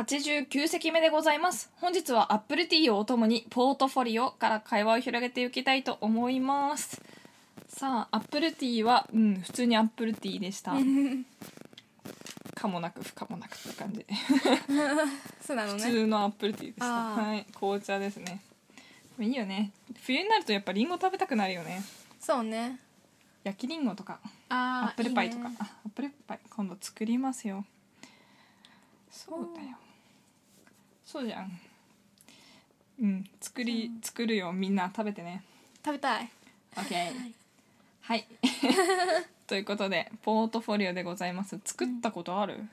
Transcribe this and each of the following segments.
89席目でございます。本日はアップルティーをお供にポートフォリオから会話を広げていきたいと思います。さあアップルティーはうん普通にアップルティーでした。かもなく不可もなくって感じ。そうなのね。普通のアップルティーでした。はい紅茶ですね。いいよね。冬になるとやっぱリンゴ食べたくなるよね。そうね。焼きリンゴとか。アップルパイとかね。あアップルパイ今度作りますよ。そうだよそうじゃん。うん作り作るよみんな食べてね。食べたい。OK はい。ということでポートフォリオでございます。作ったことある？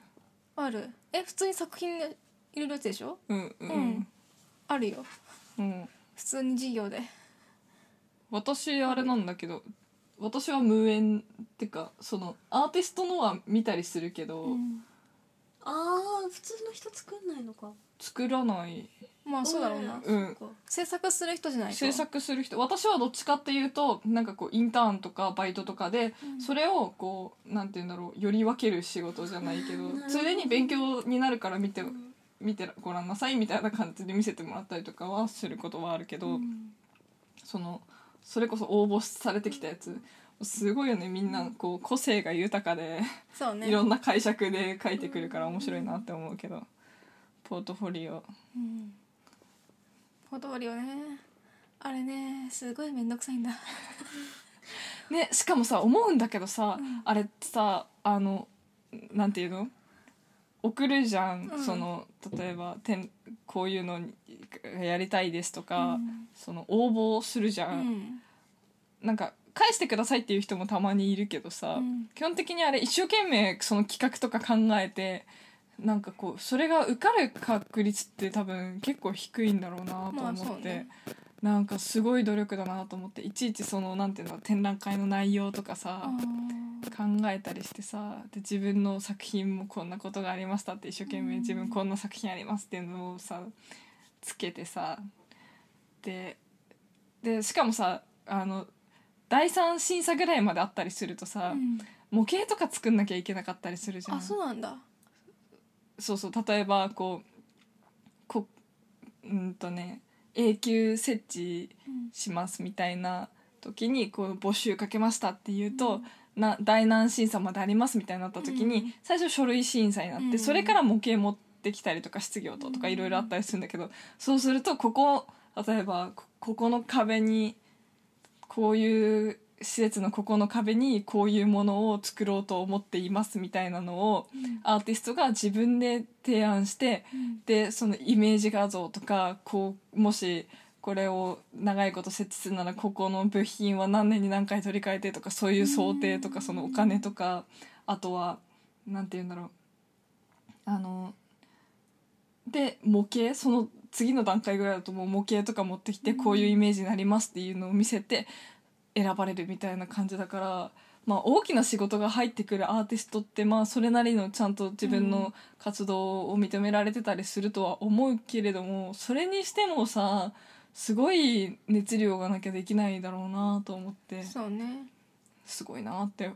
ある。え普通に作品で入れるやつでしょ？うんううん。んあるよ。うん。普通に授業で。私あれなんだけど私は無縁ってかそのアーティストのは見たりするけど、うん。ああ普通の人作んないのか作らない。まあそうだろうな。うん。制作する人じゃないと。制作する人。私はどっちかっていうとなんかこうインターンとかバイトとかで、うん。それをこうなんて言うんだろうより分ける仕事じゃないけどなるほど。ついでに勉強になるから見てうん。見てごらんなさいみたいな感じで見せてもらったりとかはすることはあるけど、うん。そのそれこそ応募されてきたやつすごいよね。みんなこう個性が豊かで、そうね。いろんな解釈で書いてくるから面白いなって思うけどポートフォリオ。うん。ポートフォリオね。あれねすごいめんどくさいんだ。ねしかもさ思うんだけどさ、うん。あれってさあのなんていうの？送るじゃん、うん。その例えばてんこういうのやりたいですとか、うん。その応募するじゃ、うんん。なんか返してくださいっていう人もたまにいるけどさ、うん。基本的にあれ一生懸命その企画とか考えてなんかこうそれが受かる確率って多分結構低いんだろうなと思って、まあね。なんかすごい努力だなと思っていちいちそのなんていうの展覧会の内容とかさ、あ考えたりしてさで自分の作品もこんなことがありましたって一生懸命うん。自分こんな作品ありますっていうのをさつけてさででしかもさあの第三審査ぐらいまであったりするとーさ、うん。模型とか作んなきゃいけなかったりするじゃん。あそうなんだそうそう例えばこうこうんとね永久設置うんしますみたいな時にこう募集かけましたっていうと、な第何審査までありますみたいになった時に、うん。最初書類審査になって、うん。それから模型持ってきたりとか質疑応答とかうんいろいろあったりするんだけど、そうするとここ例えばこここの壁にこういう施設のここの壁にこういうものを作ろうと思っていますみたいなのをうん。アーティストが自分で提案してうん。でそのイメージ画像とかこうもしこれを長いこと設置するならここの部品は何年に何回取り替えてとかそういう想定とかうんそのお金とかあとはなんて言うんだろう。あので模型その次の段階ぐらいだともう模型とか持ってきてこういうイメージになりますっていうのを見せて選ばれるみたいな感じだから。まあ、大きな仕事が入ってくるアーティストってまあそれなりのちゃんと自分の活動を認められてたりするとは思うけれどもそれにしてもさすごい熱量がなきゃできないだろうなと思ってそうねすごいなって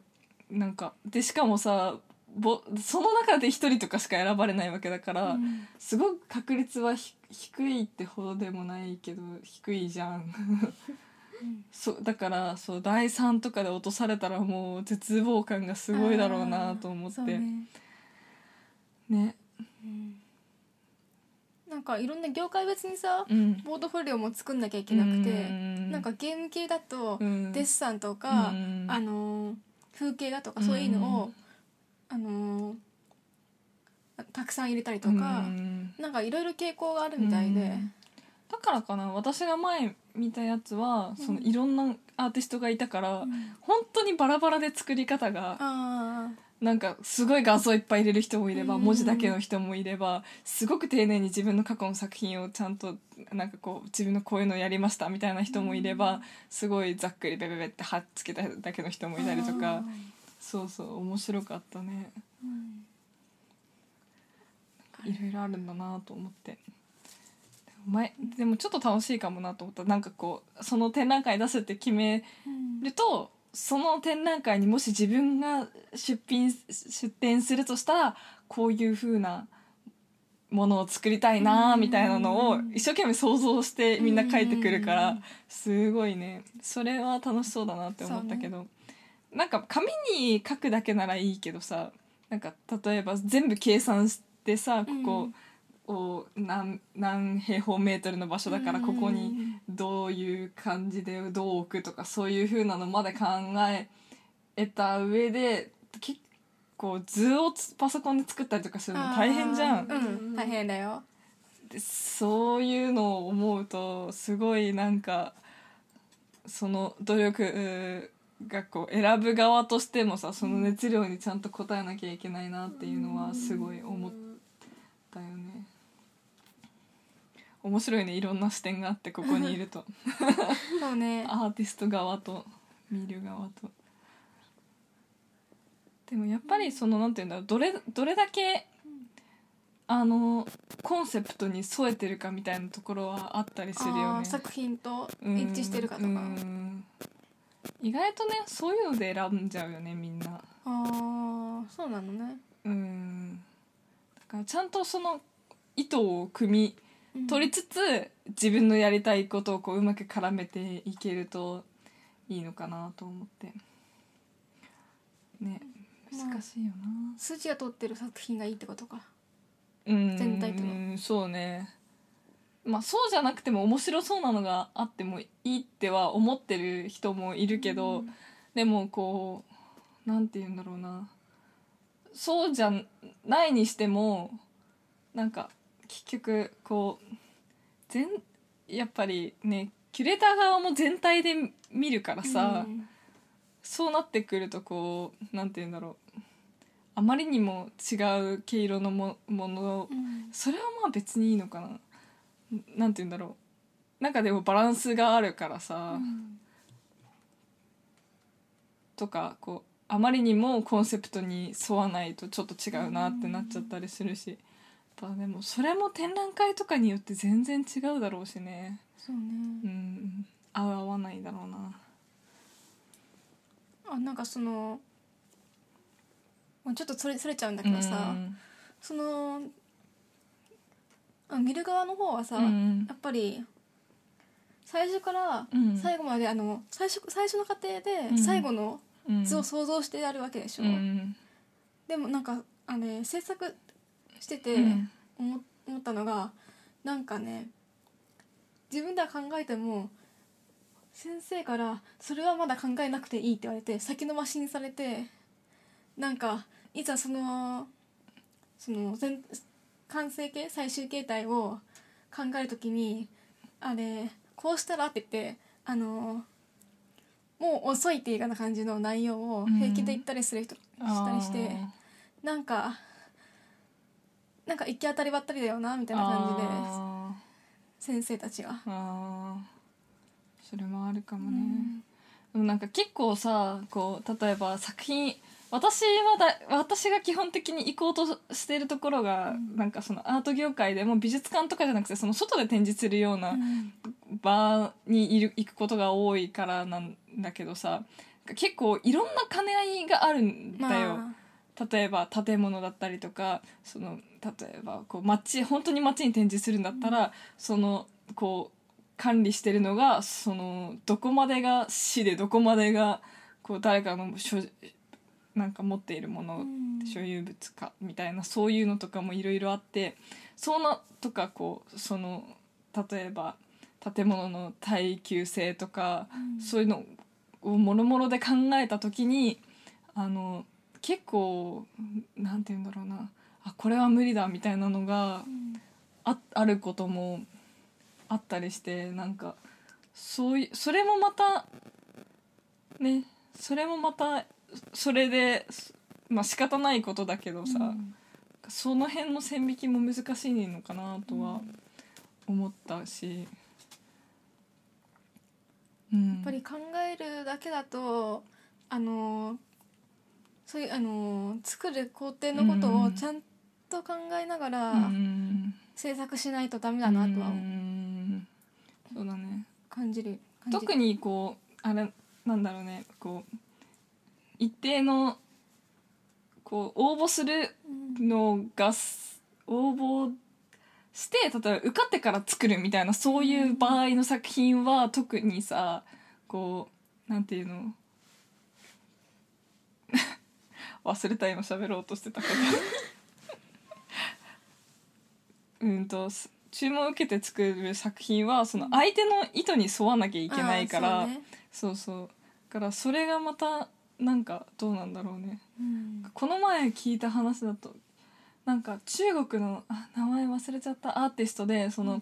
なんかでしかもさぼその中で一人とかしか選ばれないわけだから、うんすごく確率はひ低いってほどでもないけど低いじゃん。そうだからそう第3とかで落とされたらもう絶望感がすごいだろうなと思って。ね。ね。うん。なんかいろんな業界別にさうん。ポートフォリオも作んなきゃいけなくてうん。なんかゲーム系だとうん。デッサンとかうん。あのー風景画とかそういうのをあのーたくさん入れたりとかうん。なんかいろいろ傾向があるみたいで。うんだからかな私が前見たやつはそのいろんなアーティストがいたから、うん。本当にバラバラで作り方があなんかすごい画像いっぱい入れる人もいればうん。文字だけの人もいればすごく丁寧に自分の過去の作品をちゃんとなんかこう自分のこういうのやりましたみたいな人もいればすごいざっくりベベベって貼っつけただけの人もいたりとかそうそう面白かったね。うん。いろいろあるんだなと思って。前でもちょっと楽しいかもなと思った。なんかこうその展覧会出すって決めうん。るとその展覧会にもし自分が出品出展するとしたらこういう風なものを作りたいなみたいなのを一生懸命想像してみんな書いてくるからすごいね。それは楽しそうだなって思ったけど、なんか紙に書くだけならいいけどさなんか例えば全部計算してさここを何何平方メートルの場所だからここにどういう感じでどう置くとかそういう風なのまで考えた上で結構図をつパソコンで作ったりとかするの大変じゃんう。ん大変だよでそういうのを思うとすごいなんかその努力がこう選ぶ側としてもさその熱量にちゃんと応えなきゃいけないなっていうのはすごい思ったよね。面白いねいろんな視点があってここにいると。そうね。アーティスト側と見る側と。でもやっぱりそのなんていうんだろうどれどれだけあのコンセプトに添えてるかみたいなところはあったりするよね。作品とうん一致してるかとか。うん。意外とねそういうので選んじゃうよねみんな。ああそうなのね。うん。だからちゃんとその意図を汲みうん取りつつ自分のやりたいことをこううまく絡めていけるといいのかなと思って。ね難しいよな、筋が通ってる作品がいいってことか。うん。全体との。うんそうね。まあそうじゃなくても面白そうなのがあってもいいっては思ってる人もいるけど、うん。でもこうなんて言うんだろうな。そうじゃないにしてもなんか結局こう全やっぱりねキュレーター側も全体で見るからさ、うんそうなってくるとこうなんて言うんだろうあまりにも違う毛色のもものうんそれはまあ別にいいのかな。なんて言うんだろう。なんかでもバランスがあるからさ、うんとかこうあまりにもコンセプトに沿わないとちょっと違うなってなっちゃったりするし、ぱでもそれも展覧会とかによって全然違うだろうしね。そうね。うん。合う合わないだろうな。あなんかそのまあちょっとそれそれちゃうんだけどさ、うん。そのあ見る側の方はさ、うん。やっぱり最初からうん。最後まであの最初最初の過程うん。で最後のうん。図を想像してやるわけでしょ、うん。でもなんかあのね制作しててうん。思思ったのがなんかね自分では考えても先生から「それはまだ考えなくていい」って言われて先延ばしにされてなんかいざそのその全完成形最終形態を考えるときにあれこうしたらって言ってあのもう遅いっていうような感じの内容を平気で言ったりする人、したりしてなんかなんか行き当たりばったりだよなみたいな感じで。あ先生たちが。ーあー。それもあるかもね、でもなんか結構さこう例えば作品私はだ私が基本的に行こうとしているところが、なんかそのアート業界でも美術館とかじゃなくてその外で展示するようなうん。場にいる行くことが多いからなんだけどさ結構いろんな兼ね合いがあるんだよ。ま例えば建物だったりとかその例えばこう街本当に街に展示するんだったら、そのこう管理してるのがそのどこまでが市でどこまでがこう誰かの所なんか持っているもの、うん。所有物かみたいなそういうのとかもいろいろあってそうなとかこうその例えば建物の耐久性とか、うん。そういうのをもろもろで考えた時にあの結構なんて言うんだろうなあこれは無理だみたいなのがうん。ああることもあったりしてなんかそういうそれもまたねそれもまたそれでまあ仕方ないことだけどさ、うん。その辺の線引きも難しいのかなとは思ったし、うん、やっぱり考えるだけだとあのそういうあの作る工程のことうん。をちゃんと考えながらうん制作しないとダメだなとはう。んそうだね。感じる特にこうあれなんだろうね。こう一定のこう応募するうんのがす応募して例えば受かってから作るみたいなそういう場合の作品は特にさこうなんていうの？忘れた今喋ろうとしてたけどうんとす注文を受けて作る作品はその相手の意図に沿わなきゃいけないから、あーそうね。そうそう。だからそれがまたなんかどうなんだろうね。うん。この前聞いた話だとなんか中国のあ名前忘れちゃったアーティストでその、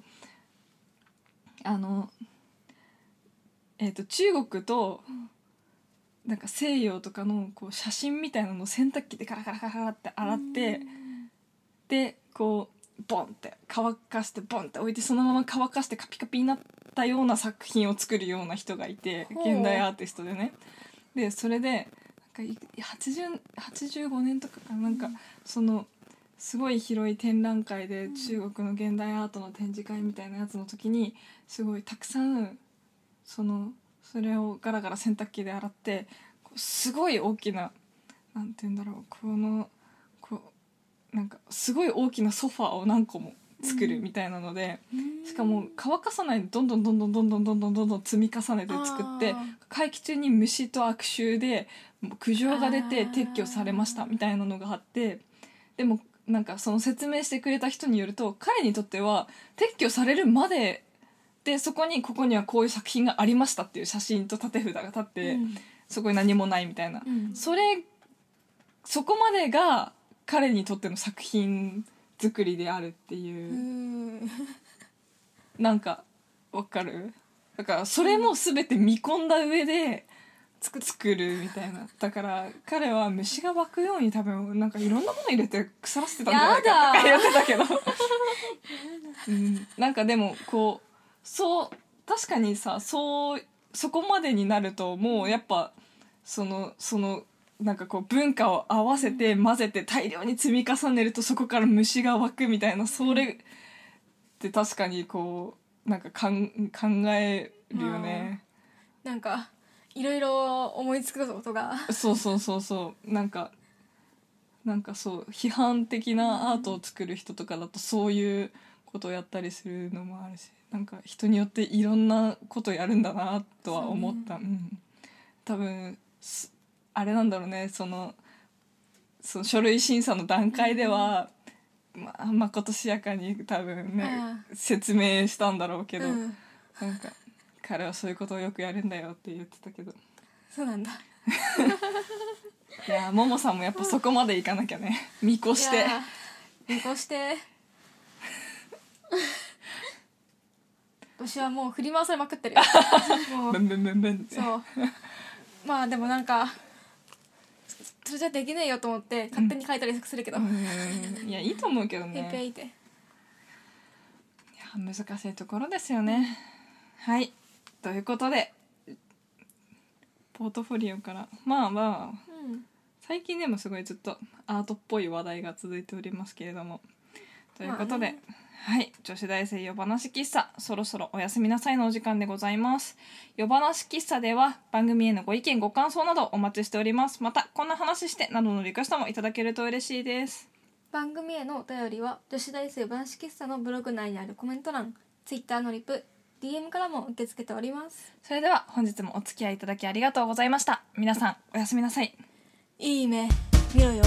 あのえっ、と中国と、なんか西洋とかのこう写真みたいなのを洗濯機でカラカラカラカラって洗って、でこうボンって乾かしてボンって置いてそのまま乾かしてカピカピになったような作品を作るような人がいて現代アーティストでね。でそれでなんかい 80, 85年とかかな？なんかそのすごい広い展覧会で中国の現代アートの展示会みたいなやつの時にすごいたくさんそのそれをガラガラ洗濯機で洗ってすごい大きななんて言うんだろうこのなんかすごい大きなソファーを何個も作るみたいなので、しかも乾かさないでどんどんどんどんどんどんどんどんどんどん積み重ねて作って会期中に虫と悪臭で苦情が出て撤去されましたみたいなのがあってでもなんかその説明してくれた人によると彼にとっては撤去されるまででそこにここにはこういう作品がありましたっていう写真と縦札が立って、うん。そこに何もないみたいな、うん。それそこまでが彼にとっての作品作りであるっていう。うん。なんかわかる？だからそれも全て見込んだ上で作作るみたいな。だから彼は虫が湧くように多分なんかいろんなもの入れて腐らせてたんじゃないかとか言ってたけど、うん、なんかでもこうそう確かにさそうそこまでになるともうやっぱそのそのなんかこう文化を合わせて混ぜて大量に積み重ねるとそこから虫が湧くみたいなそれって確かにこうなんかかん考えるよね、なんかいろいろ思いつくことが。そうそうそうそう。なんかなんかそう批判的なアートを作る人とかだとそういうことをやったりするのもあるしなんか人によっていろんなことやるんだなとは思った。う、ん、多分すあれなんだろうねそのその書類審査の段階では、まあまことしやかに多分ねあ説明したんだろうけど、うん。なんか彼はそういうことをよくやるんだよって言ってたけど。そうなんだ。いやももさんもやっぱそこまでいかなきゃね。見越して。見越して。私はもう振り回されまくってるよ。そう。まあでもなんかそれじゃできねえよと思って勝手に書いたりするけど、うん。いやいいと思うけどね。いや難しいところですよね。はい。ということでポートフォリオから。まあまあうん。最近でもすごいずっとアートっぽい話題が続いておりますけれども。ということで、まあねはい女子大生夜話喫茶そろそろおやすみなさいのお時間でございます。夜話喫茶では番組へのご意見ご感想などお待ちしております。またこんな話してなどのリクエストもいただけると嬉しいです。番組へのお便りは女子大生男子喫茶のブログ内にあるコメント欄 Twitter のリプ DM からも受け付けております。それでは本日もお付き合いいただきありがとうございました。皆さんおやすみなさい。いい目見ろよ